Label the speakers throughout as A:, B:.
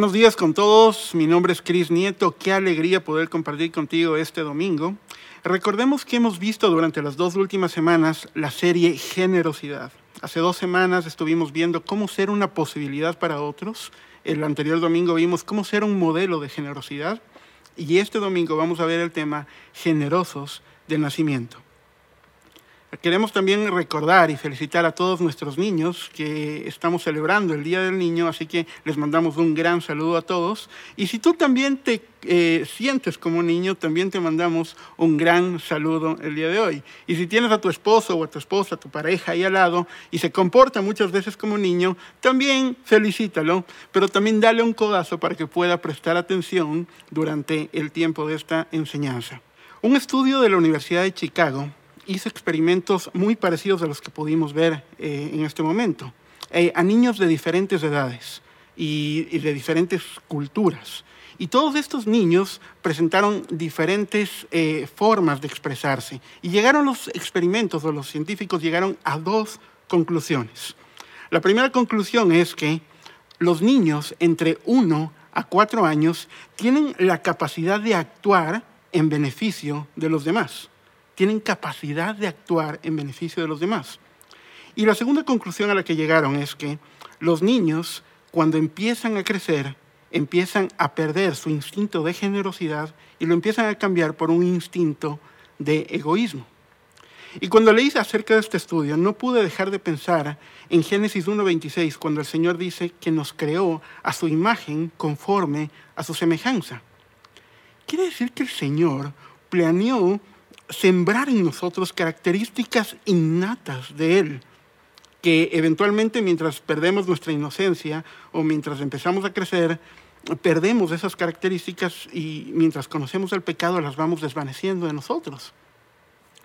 A: Buenos días con todos, mi nombre es Cris Nieto, qué alegría poder compartir contigo este domingo. Recordemos que hemos visto durante las dos últimas semanas la serie Generosidad. Hace dos semanas estuvimos viendo cómo ser una posibilidad para otros. El anterior domingo vimos cómo ser un modelo de generosidad. Y este domingo vamos a ver el tema generosos de nacimiento. Queremos también recordar y felicitar a todos nuestros niños que estamos celebrando el Día del Niño, así que les mandamos un gran saludo a todos. Y si tú también te eh, sientes como niño, también te mandamos un gran saludo el día de hoy. Y si tienes a tu esposo o a tu esposa, a tu pareja ahí al lado y se comporta muchas veces como niño, también felicítalo, pero también dale un codazo para que pueda prestar atención durante el tiempo de esta enseñanza. Un estudio de la Universidad de Chicago hizo experimentos muy parecidos a los que pudimos ver eh, en este momento, eh, a niños de diferentes edades y, de diferentes culturas. Y todos estos niños presentaron diferentes eh, formas de expresarse. Y llegaron los experimentos o los científicos llegaron a dos conclusiones. La primera conclusión es que los niños entre 1 a 4 años tienen la capacidad de actuar en beneficio de los demás tienen capacidad de actuar en beneficio de los demás. Y la segunda conclusión a la que llegaron es que los niños, cuando empiezan a crecer, empiezan a perder su instinto de generosidad y lo empiezan a cambiar por un instinto de egoísmo. Y cuando leí acerca de este estudio, no pude dejar de pensar en Génesis 1.26, cuando el Señor dice que nos creó a su imagen conforme a su semejanza. Quiere decir que el Señor planeó sembrar en nosotros características innatas de Él, que eventualmente mientras perdemos nuestra inocencia o mientras empezamos a crecer, perdemos esas características y mientras conocemos el pecado las vamos desvaneciendo de nosotros.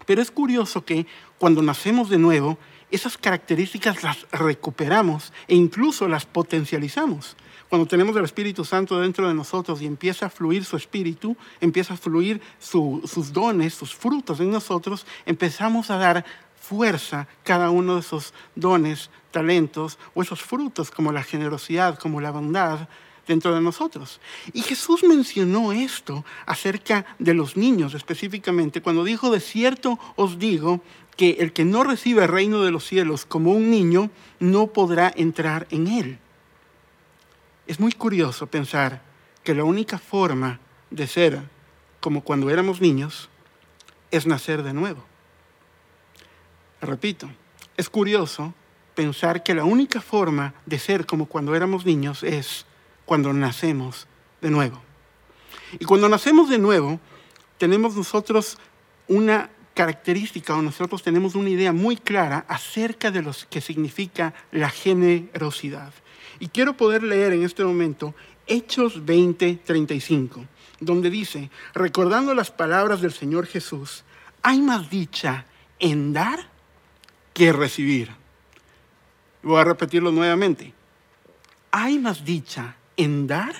A: Pero es curioso que cuando nacemos de nuevo, esas características las recuperamos e incluso las potencializamos. Cuando tenemos el Espíritu Santo dentro de nosotros y empieza a fluir su Espíritu, empieza a fluir sus dones, sus frutos en nosotros, empezamos a dar fuerza cada uno de esos dones, talentos o esos frutos como la generosidad, como la bondad dentro de nosotros. Y Jesús mencionó esto acerca de los niños específicamente cuando dijo, de cierto os digo que el que no recibe el reino de los cielos como un niño no podrá entrar en él. Es muy curioso pensar que la única forma de ser como cuando éramos niños es nacer de nuevo. Repito, es curioso pensar que la única forma de ser como cuando éramos niños es cuando nacemos de nuevo. Y cuando nacemos de nuevo, tenemos nosotros una característica o nosotros tenemos una idea muy clara acerca de lo que significa la generosidad. Y quiero poder leer en este momento Hechos 20, 35, donde dice, recordando las palabras del Señor Jesús, hay más dicha en dar que recibir. Voy a repetirlo nuevamente. Hay más dicha en dar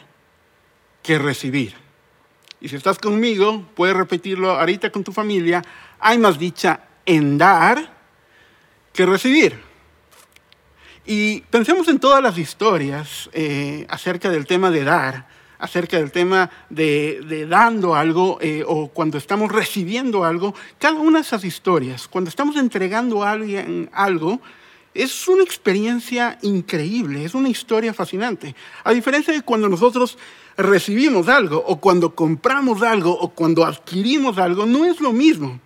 A: que recibir. Y si estás conmigo, puedes repetirlo ahorita con tu familia. Hay más dicha en dar que recibir. Y pensemos en todas las historias eh, acerca del tema de dar, acerca del tema de, dando algo eh, o cuando estamos recibiendo algo. Cada una de esas historias, cuando estamos entregando a alguien algo, es una experiencia increíble, es una historia fascinante. A diferencia de cuando nosotros recibimos algo o cuando compramos algo o cuando adquirimos algo, no es lo mismo.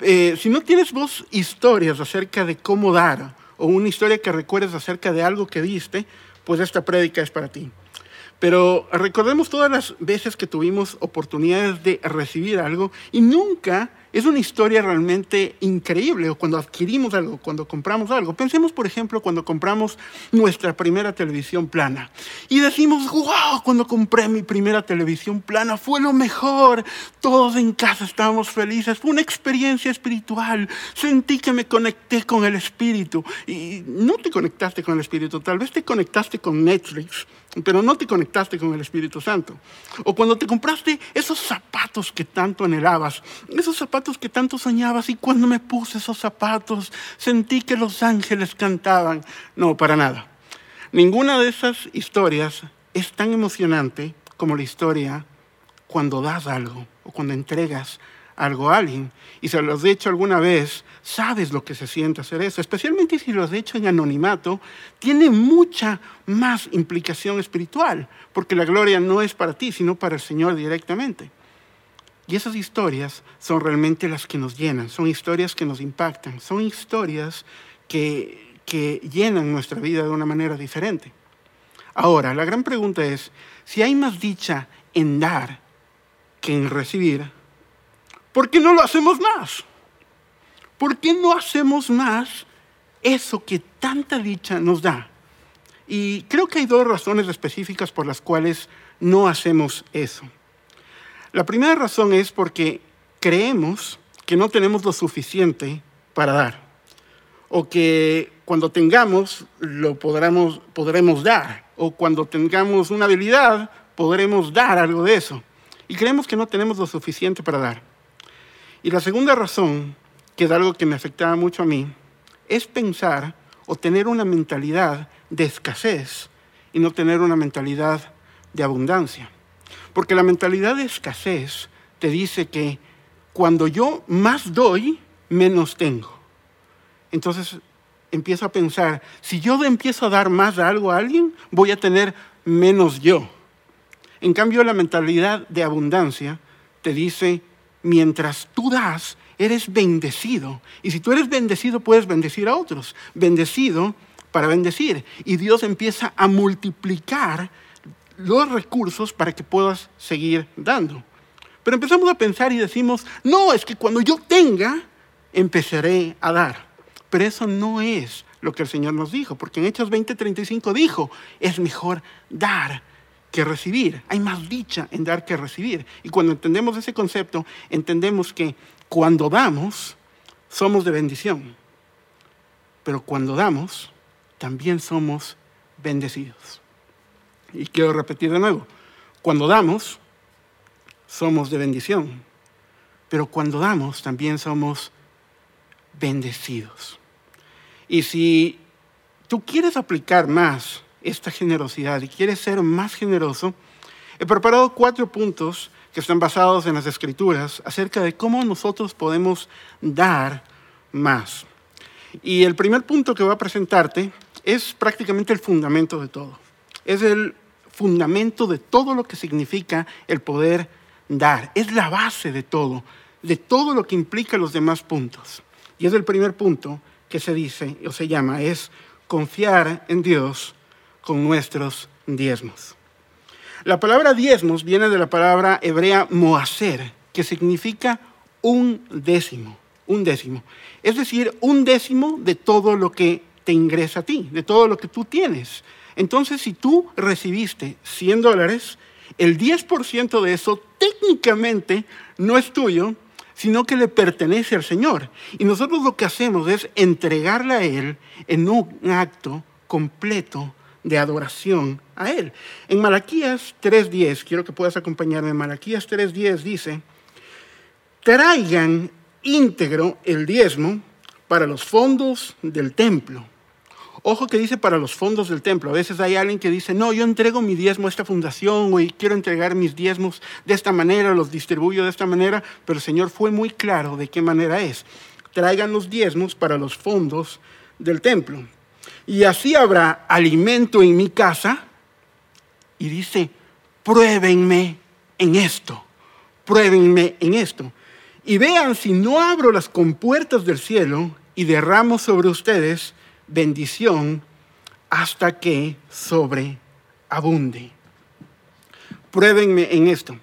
A: Eh, si no tienes vos historias acerca de cómo dar, o una historia que recuerdes acerca de algo que viste, pues esta prédica es para ti. Pero recordemos todas las veces que tuvimos oportunidades de recibir algo y nunca es una historia realmente increíble, cuando adquirimos algo, cuando compramos algo. Pensemos, por ejemplo, cuando compramos nuestra primera televisión plana y decimos, wow, cuando compré mi primera televisión plana fue lo mejor, todos en casa estábamos felices, fue una experiencia espiritual, sentí que me conecté con el Espíritu y no te conectaste con el Espíritu, tal vez te conectaste con Netflix, pero no te conectaste con el Espíritu Santo. O cuando te compraste esos zapatos que tanto anhelabas, esos zapatos que tanto soñabas y cuando me puse esos zapatos sentí que los ángeles cantaban. No, para nada. Ninguna de esas historias es tan emocionante como la historia cuando das algo o cuando entregas algo a alguien. Y si lo has hecho alguna vez, sabes lo que se siente hacer eso. Especialmente si lo has hecho en anonimato, tiene mucha más implicación espiritual, porque la gloria no es para ti, sino para el Señor directamente. Y esas historias son realmente las que nos llenan, son historias que nos impactan, son historias que, que llenan nuestra vida de una manera diferente. Ahora, la gran pregunta es, si hay más dicha en dar que en recibir, ¿por qué no lo hacemos más? ¿Por qué no hacemos más eso que tanta dicha nos da? Y creo que hay dos razones específicas por las cuales no hacemos eso. La primera razón es porque creemos que no tenemos lo suficiente para dar, o que cuando tengamos lo podremos, podremos dar, o cuando tengamos una habilidad podremos dar algo de eso. Y creemos que no tenemos lo suficiente para dar. Y la segunda razón, que es algo que me afectaba mucho a mí, es pensar o tener una mentalidad de escasez y no tener una mentalidad de abundancia. Porque la mentalidad de escasez te dice que cuando yo más doy, menos tengo. Entonces empiezo a pensar, si yo empiezo a dar más a algo a alguien, voy a tener menos yo. En cambio, la mentalidad de abundancia te dice, mientras tú das, eres bendecido. Y si tú eres bendecido, puedes bendecir a otros. Bendecido para bendecir. Y Dios empieza a multiplicar los recursos para que puedas seguir dando. Pero empezamos a pensar y decimos, no, es que cuando yo tenga, empezaré a dar. Pero eso no es lo que el Señor nos dijo, porque en Hechos 20:35 dijo, es mejor dar que recibir. Hay más dicha en dar que recibir. Y cuando entendemos ese concepto, entendemos que cuando damos, somos de bendición. Pero cuando damos, también somos bendecidos. Y quiero repetir de nuevo, cuando damos, somos de bendición, pero cuando damos también somos bendecidos. Y si tú quieres aplicar más esta generosidad y quieres ser más generoso, he preparado cuatro puntos que están basados en las escrituras acerca de cómo nosotros podemos dar más. Y el primer punto que voy a presentarte es prácticamente el fundamento de todo es el fundamento de todo lo que significa el poder dar. Es la base de todo, de todo lo que implica los demás puntos. Y es el primer punto que se dice o se llama, es confiar en Dios con nuestros diezmos. La palabra diezmos viene de la palabra hebrea moaser, que significa un décimo, un décimo. Es decir, un décimo de todo lo que te ingresa a ti, de todo lo que tú tienes. Entonces, si tú recibiste 100 dólares, el 10% de eso técnicamente no es tuyo, sino que le pertenece al Señor. Y nosotros lo que hacemos es entregarle a Él en un acto completo de adoración a Él. En Malaquías 3.10, quiero que puedas acompañarme, Malaquías 3.10 dice, traigan íntegro el diezmo para los fondos del templo Ojo que dice para los fondos del templo. A veces hay alguien que dice, no, yo entrego mi diezmo a esta fundación, o quiero entregar mis diezmos de esta manera, los distribuyo de esta manera, pero el Señor fue muy claro de qué manera es. Traigan los diezmos para los fondos del templo. Y así habrá alimento en mi casa. Y dice, pruébenme en esto, pruébenme en esto. Y vean si no abro las compuertas del cielo y derramo sobre ustedes bendición hasta que sobreabunde. Pruébenme en esto.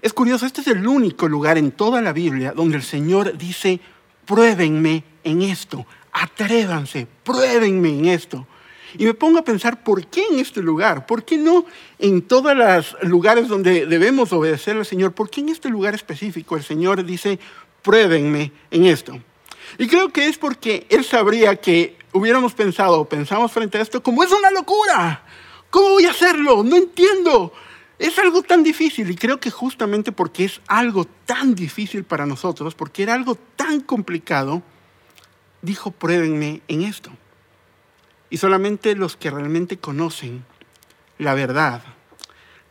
A: Es curioso, este es el único lugar en toda la Biblia donde el Señor dice, pruébenme en esto, atrévanse, pruébenme en esto. Y me pongo a pensar, ¿por qué en este lugar? ¿Por qué no en todos los lugares donde debemos obedecer al Señor? ¿Por qué en este lugar específico el Señor dice, pruébenme en esto? Y creo que es porque Él sabría que hubiéramos pensado pensamos frente a esto como es una locura. ¿Cómo voy a hacerlo? No entiendo. Es algo tan difícil y creo que justamente porque es algo tan difícil para nosotros, porque era algo tan complicado, dijo, pruébenme en esto. Y solamente los que realmente conocen la verdad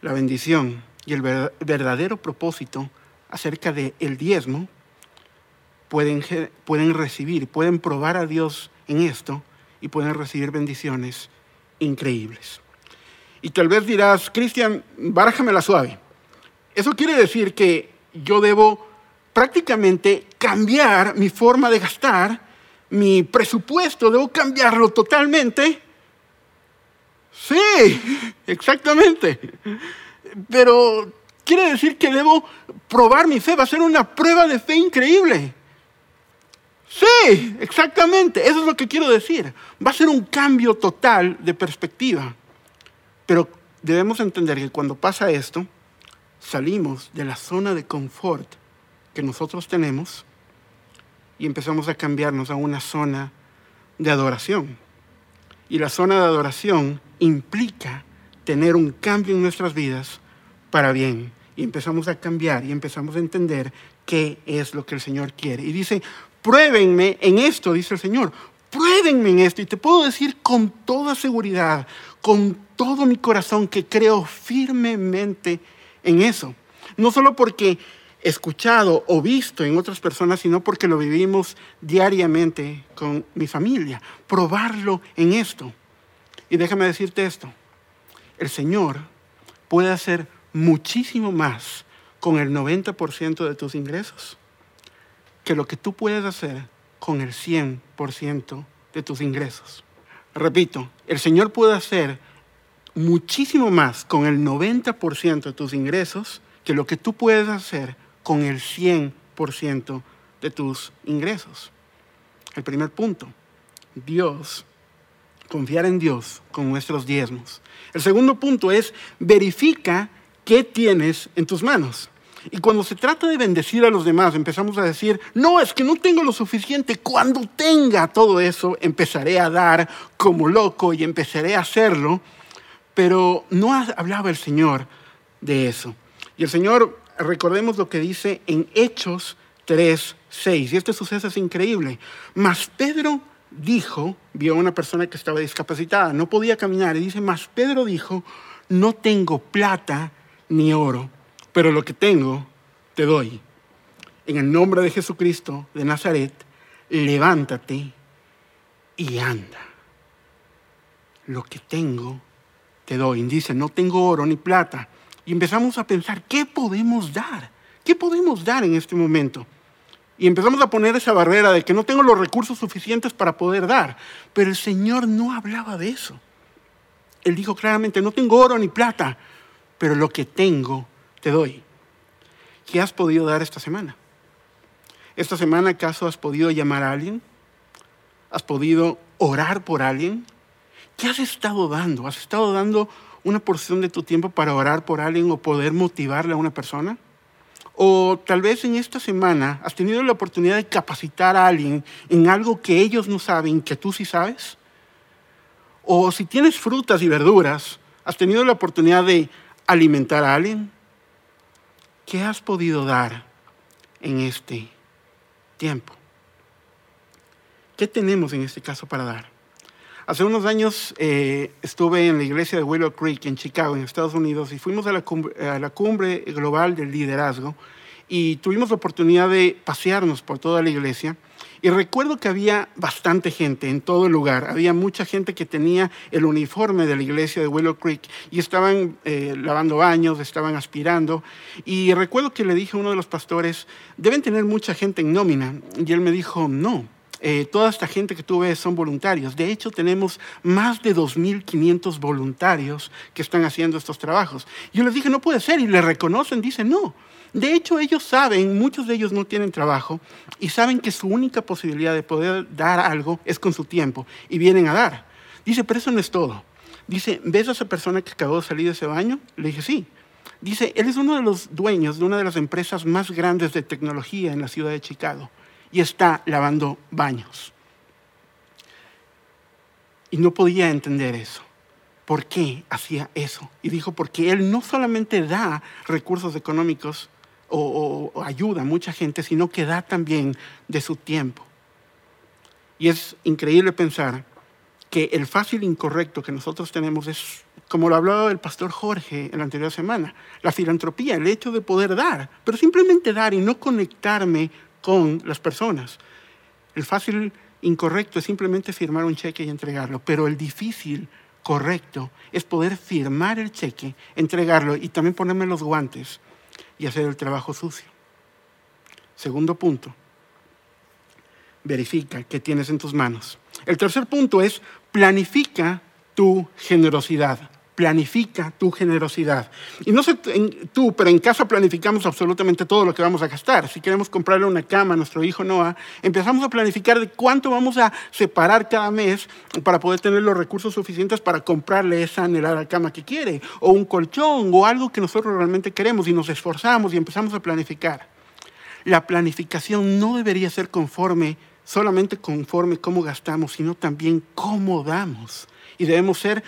A: la bendición y el verdadero propósito acerca del el diezmo, pueden, pueden recibir, pueden probar a Dios en esto y pueden recibir bendiciones increíbles. Y tal vez dirás, Cristian, la suave. Eso quiere decir que yo debo prácticamente cambiar mi forma de gastar, mi presupuesto, debo cambiarlo totalmente. Sí, exactamente. Pero quiere decir que debo probar mi fe, va a ser una prueba de fe increíble. Sí, exactamente, eso es lo que quiero decir. Va a ser un cambio total de perspectiva. Pero debemos entender que cuando pasa esto, salimos de la zona de confort que nosotros tenemos y empezamos a cambiarnos a una zona de adoración. Y la zona de adoración implica tener un cambio en nuestras vidas para bien. Y empezamos a cambiar y empezamos a entender qué es lo que el Señor quiere. Y dice, pruébenme en esto, dice el Señor, pruébenme en esto. Y te puedo decir con toda seguridad, con todo mi corazón, que creo firmemente en eso. No solo porque escuchado o visto en otras personas, sino porque lo vivimos diariamente con mi familia. Probarlo en esto. Y déjame decirte esto, el Señor puede hacer muchísimo más con el 90% de tus ingresos que lo que tú puedes hacer con el 100% de tus ingresos. Repito, el Señor puede hacer muchísimo más con el 90% de tus ingresos que lo que tú puedes hacer con el 100% de tus ingresos. El primer punto, Dios, confiar en Dios con nuestros diezmos. El segundo punto es verifica qué tienes en tus manos. Y cuando se trata de bendecir a los demás, empezamos a decir, no, es que no tengo lo suficiente. Cuando tenga todo eso, empezaré a dar como loco y empezaré a hacerlo. Pero no hablaba el Señor de eso. Y el Señor, recordemos lo que dice en Hechos 3, 6. Y este suceso es increíble. Mas Pedro dijo, vio a una persona que estaba discapacitada, no podía caminar, y dice, mas Pedro dijo, no tengo plata ni oro, pero lo que tengo te doy. En el nombre de Jesucristo de Nazaret, levántate y anda. Lo que tengo te doy. Dice, no tengo oro ni plata. Y empezamos a pensar, ¿qué podemos dar? ¿Qué podemos dar en este momento? Y empezamos a poner esa barrera de que no tengo los recursos suficientes para poder dar. Pero el Señor no hablaba de eso. Él dijo claramente, no tengo oro ni plata, pero lo que tengo te doy. ¿Qué has podido dar esta semana? ¿Esta semana acaso has podido llamar a alguien? ¿Has podido orar por alguien? ¿Qué has estado dando? ¿Has estado dando una porción de tu tiempo para orar por alguien o poder motivarle a una persona? O tal vez en esta semana has tenido la oportunidad de capacitar a alguien en algo que ellos no saben, que tú sí sabes. O si tienes frutas y verduras, has tenido la oportunidad de alimentar a alguien. ¿Qué has podido dar en este tiempo? ¿Qué tenemos en este caso para dar? Hace unos años eh, estuve en la iglesia de Willow Creek en Chicago, en Estados Unidos, y fuimos a la, cumbre, global del liderazgo y tuvimos la oportunidad de pasearnos por toda la iglesia. Y recuerdo que había bastante gente en todo el lugar. Había mucha gente que tenía el uniforme de la iglesia de Willow Creek y estaban eh, lavando baños, estaban aspirando. Y recuerdo que le dije a uno de los pastores, deben tener mucha gente en nómina. Y él me dijo, no, eh, toda esta gente que tú ves son voluntarios. De hecho, tenemos más de 2.500 voluntarios que están haciendo estos trabajos. Yo les dije, no puede ser, y le reconocen, dicen, no. De hecho, ellos saben, muchos de ellos no tienen trabajo, y saben que su única posibilidad de poder dar algo es con su tiempo, y vienen a dar. Dice, pero eso no es todo. Dice, ¿ves a esa persona que acabó de salir de ese baño? Le dije, sí. Dice, él es uno de los dueños de una de las empresas más grandes de tecnología en la ciudad de Chicago y está lavando baños. Y no podía entender eso. ¿Por qué hacía eso? Y dijo, porque él no solamente da recursos económicos o, ayuda a mucha gente, sino que da también de su tiempo. Y es increíble pensar que el fácil incorrecto que nosotros tenemos es como lo hablaba el pastor Jorge en la anterior semana, la filantropía, el hecho de poder dar, pero simplemente dar y no conectarme con las personas. El fácil incorrecto es simplemente firmar un cheque y entregarlo, pero el difícil correcto es poder firmar el cheque, entregarlo y también ponerme los guantes y hacer el trabajo sucio. Segundo punto, verifica qué tienes en tus manos. El tercer punto es planifica tu generosidad planifica tu generosidad. Y no sé tú, pero en casa planificamos absolutamente todo lo que vamos a gastar. Si queremos comprarle una cama a nuestro hijo Noah, empezamos a planificar de cuánto vamos a separar cada mes para poder tener los recursos suficientes para comprarle esa anhelada cama que quiere, o un colchón, o algo que nosotros realmente queremos, y nos esforzamos y empezamos a planificar. La planificación no debería ser conforme, solamente conforme cómo gastamos, sino también cómo damos. Y debemos ser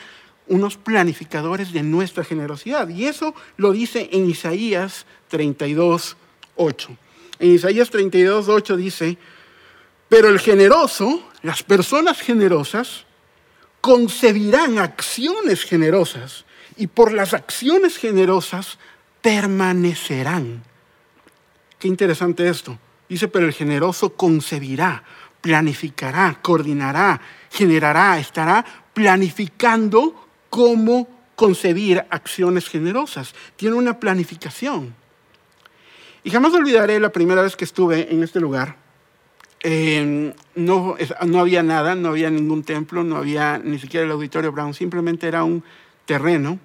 A: unos planificadores de nuestra generosidad. Y eso lo dice en Isaías 32, 8. En Isaías 32, 8 dice, pero el generoso, las personas generosas, concebirán acciones generosas y por las acciones generosas permanecerán. Qué interesante esto. Dice, pero el generoso concebirá, planificará, coordinará, generará, estará planificando cómo concebir acciones generosas. Tiene una planificación. Y jamás olvidaré la primera vez que estuve en este lugar. no, no había nada, no había ningún templo, no había ni siquiera el auditorio Brown, simplemente era un terreno.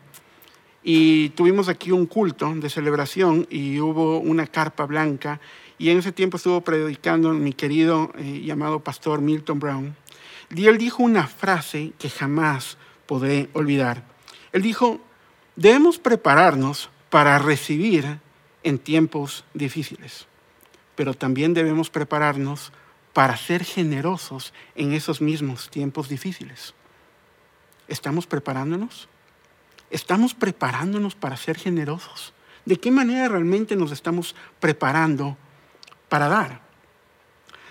A: Y tuvimos aquí un culto de celebración y hubo una carpa blanca. Y en ese tiempo estuvo predicando mi querido eh, llamado pastor Milton Brown. Y él dijo una frase que jamás podré olvidar. Él dijo, debemos prepararnos para recibir en tiempos difíciles, pero también debemos prepararnos para ser generosos en esos mismos tiempos difíciles. ¿Estamos preparándonos? ¿Estamos preparándonos para ser generosos? ¿De qué manera realmente nos estamos preparando para dar?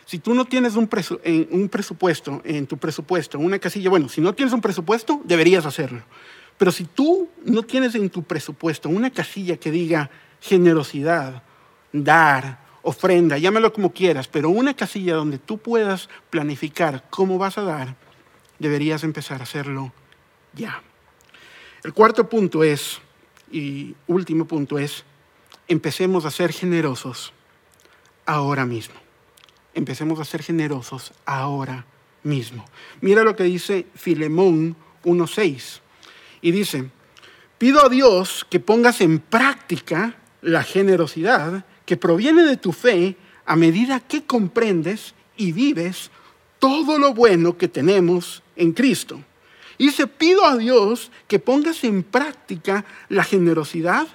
A: Si tú no tienes un, presupuesto, en tu presupuesto, una casilla, bueno, si no tienes un presupuesto, deberías hacerlo. Pero si tú no tienes en tu presupuesto una casilla que diga generosidad, dar, ofrenda, llámalo como quieras, pero una casilla donde tú puedas planificar cómo vas a dar, deberías empezar a hacerlo ya. El cuarto punto es, y último punto es, empecemos a ser generosos ahora mismo empecemos a ser generosos ahora mismo. Mira lo que dice Filemón 1.6. Y dice, pido a Dios que pongas en práctica la generosidad que proviene de tu fe a medida que comprendes y vives todo lo bueno que tenemos en Cristo. Y dice, pido a Dios que pongas en práctica la generosidad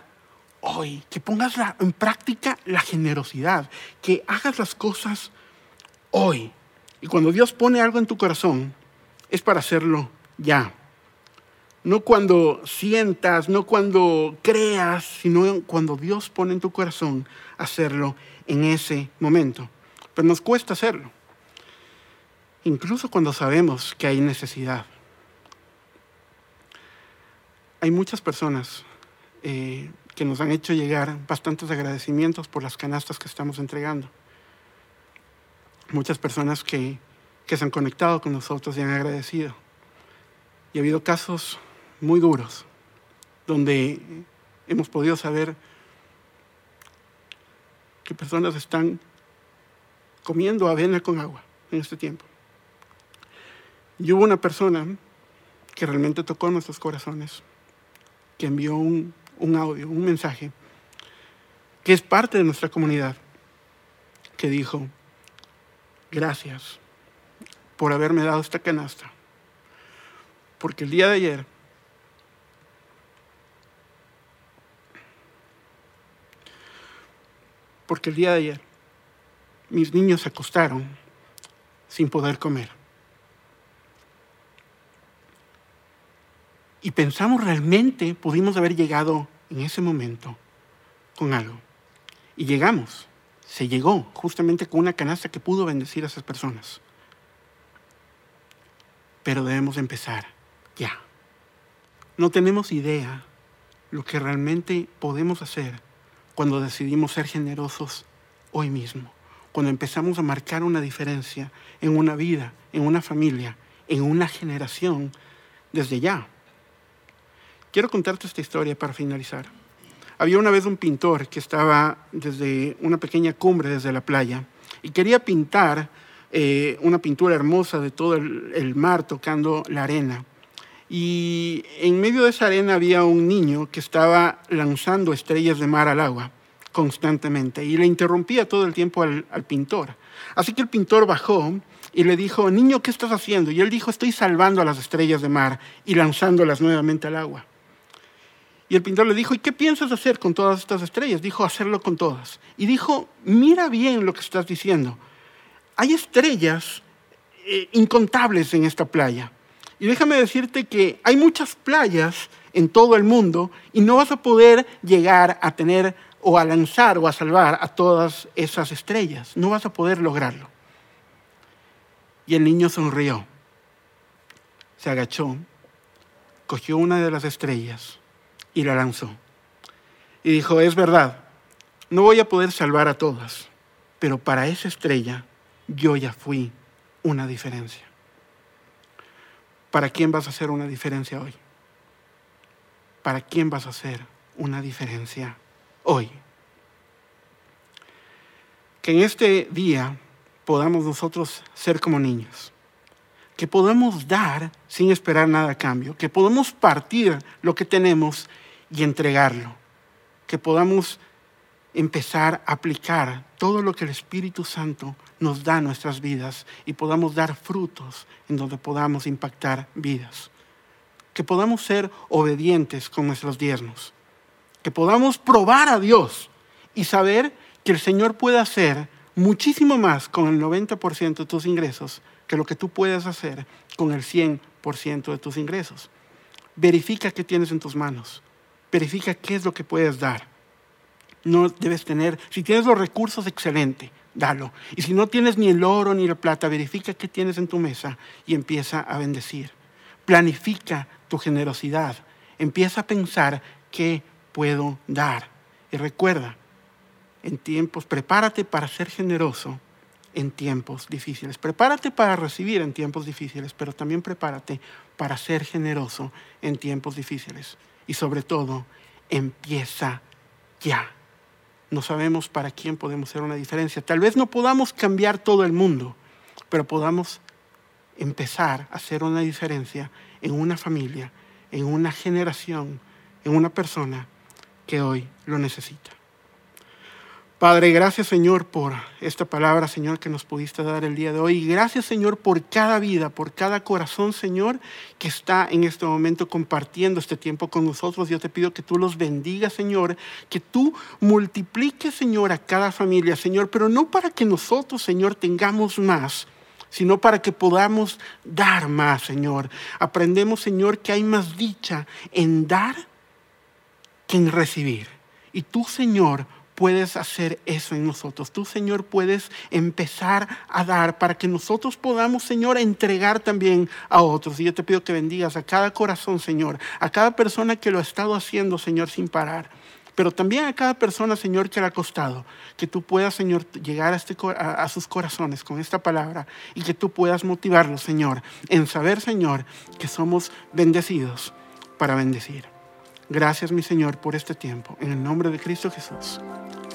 A: hoy, que pongas en práctica la generosidad, que hagas las cosas hoy. Y cuando Dios pone algo en tu corazón, es para hacerlo ya. No cuando sientas, no cuando creas, sino cuando Dios pone en tu corazón hacerlo en ese momento. Pero nos cuesta hacerlo. Incluso cuando sabemos que hay necesidad. Hay muchas personas eh, que nos han hecho llegar bastantes agradecimientos por las canastas que estamos entregando muchas personas que, se han conectado con nosotros y han agradecido. Y ha habido casos muy duros donde hemos podido saber que personas están comiendo avena con agua en este tiempo. Y hubo una persona que realmente tocó nuestros corazones, que envió un, un audio, un mensaje, que es parte de nuestra comunidad, que dijo, gracias por haberme dado esta canasta. Porque el día de ayer porque el día de ayer mis niños se acostaron sin poder comer. Y pensamos realmente pudimos haber llegado en ese momento con algo. Y llegamos se llegó justamente con una canasta que pudo bendecir a esas personas. Pero debemos empezar ya. No tenemos idea lo que realmente podemos hacer cuando decidimos ser generosos hoy mismo, cuando empezamos a marcar una diferencia en una vida, en una familia, en una generación desde ya. Quiero contarte esta historia para finalizar. Había una vez un pintor que estaba desde una pequeña cumbre, desde la playa, y quería pintar eh, una pintura hermosa de todo el mar tocando la arena. Y en medio de esa arena había un niño que estaba lanzando estrellas de mar al agua constantemente y le interrumpía todo el tiempo al, al pintor. Así que el pintor bajó y le dijo, niño, ¿qué estás haciendo? Y él dijo, estoy salvando a las estrellas de mar y lanzándolas nuevamente al agua. Y el pintor le dijo, ¿y qué piensas hacer con todas estas estrellas? Dijo, hacerlo con todas. Y dijo, mira bien lo que estás diciendo. Hay estrellas eh, incontables en esta playa. Y déjame decirte que hay muchas playas en todo el mundo y no vas a poder llegar a tener o a lanzar o a salvar a todas esas estrellas. No vas a poder lograrlo. Y el niño sonrió, se agachó, cogió una de las estrellas y la lanzó. Y dijo, es verdad, no voy a poder salvar a todas, pero para esa estrella yo ya fui una diferencia. ¿Para quién vas a hacer una diferencia hoy? ¿Para quién vas a hacer una diferencia hoy? Que en este día podamos nosotros ser como niños, que podamos dar sin esperar nada a cambio, que podamos partir lo que tenemos y entregarlo, que podamos empezar a aplicar todo lo que el Espíritu Santo nos da a nuestras vidas y podamos dar frutos en donde podamos impactar vidas, que podamos ser obedientes con nuestros diezmos, que podamos probar a Dios y saber que el Señor puede hacer muchísimo más con el 90% de tus ingresos que lo que tú puedes hacer con el 100% de tus ingresos. Verifica qué tienes en tus manos. Verifica qué es lo que puedes dar. No debes tener, si tienes los recursos, excelente, dalo. Y si no tienes ni el oro ni la plata, verifica qué tienes en tu mesa y empieza a bendecir. Planifica tu generosidad. Empieza a pensar qué puedo dar. Y recuerda, en tiempos, prepárate para ser generoso en tiempos difíciles. Prepárate para recibir en tiempos difíciles, pero también prepárate para ser generoso en tiempos difíciles. Y sobre todo, empieza ya. No sabemos para quién podemos hacer una diferencia. Tal vez no podamos cambiar todo el mundo, pero podamos empezar a hacer una diferencia en una familia, en una generación, en una persona que hoy lo necesita. Padre, gracias Señor por esta palabra, Señor, que nos pudiste dar el día de hoy. Gracias Señor por cada vida, por cada corazón, Señor, que está en este momento compartiendo este tiempo con nosotros. Yo te pido que tú los bendigas, Señor, que tú multipliques, Señor, a cada familia, Señor, pero no para que nosotros, Señor, tengamos más sino para que podamos dar más, Señor. Aprendemos, Señor, que hay más dicha en dar que en recibir. Y tú, Señor, puedes hacer eso en nosotros. Tú, Señor, puedes empezar a dar para que nosotros podamos, Señor, entregar también a otros. Y yo te pido que bendigas a cada corazón, Señor, a cada persona que lo ha estado haciendo, Señor, sin parar. Pero también a cada persona, Señor, que le ha costado, que tú puedas, Señor, llegar a, este, a sus corazones con esta palabra y que tú puedas motivarlos, Señor, en saber, Señor, que somos bendecidos para bendecir. Gracias, mi Señor, por este tiempo. En el nombre de Cristo Jesús.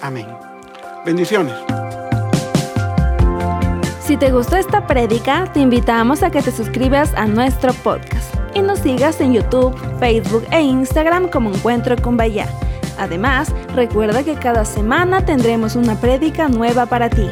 A: Amén. Bendiciones.
B: Si te gustó esta prédica, te invitamos a que te suscribas a nuestro podcast y nos sigas en YouTube, Facebook e Instagram como Encuentro con Bahía. Además, recuerda que cada semana tendremos una prédica nueva para ti.